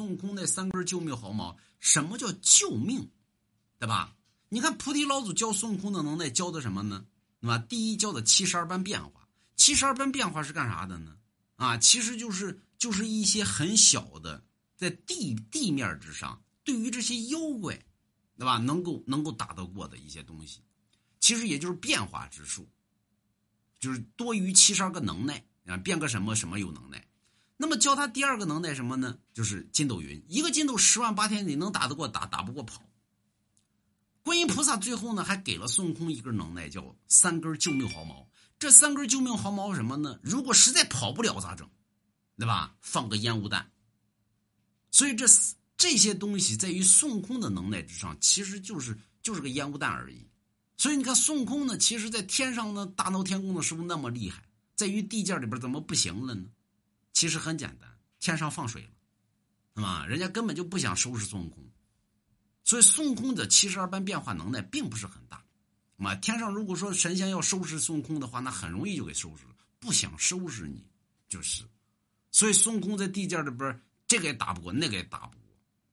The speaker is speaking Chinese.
孙悟空那三根救命毫毛。什么叫救命？对吧？你看菩提老祖教孙悟空的能耐，教的什么呢？对吧？第一教的七十二般变化。七十二般变化是干啥的呢？啊，其实就是就是一些很小的，在地地面之上，对于这些妖怪，对吧？能够能够打得过的一些东西，其实也就是变化之术，就是多于七十二个能耐啊，变个什么什么有能耐。那么教他第二个能耐什么呢？就是筋斗云，一个筋斗十万八千里，能打得过打，打不过跑。观音菩萨最后呢，还给了孙悟空一根能耐，叫三根救命毫毛。这三根救命毫毛什么呢？如果实在跑不了咋整？对吧？放个烟雾弹。所以这这些东西在于孙悟空的能耐之上，其实就是就是个烟雾弹而已。所以你看孙悟空呢，其实在天上呢大闹天宫的时候那么厉害，在于地界里边怎么不行了呢？其实很简单，天上放水了，是吧？人家根本就不想收拾孙悟空，所以孙悟空的七十二般变化能耐并不是很大。嘛，天上如果说神仙要收拾孙悟空的话，那很容易就给收拾了。不想收拾你，就是。所以孙悟空在地界里边，这个也打不过，那个也打不过。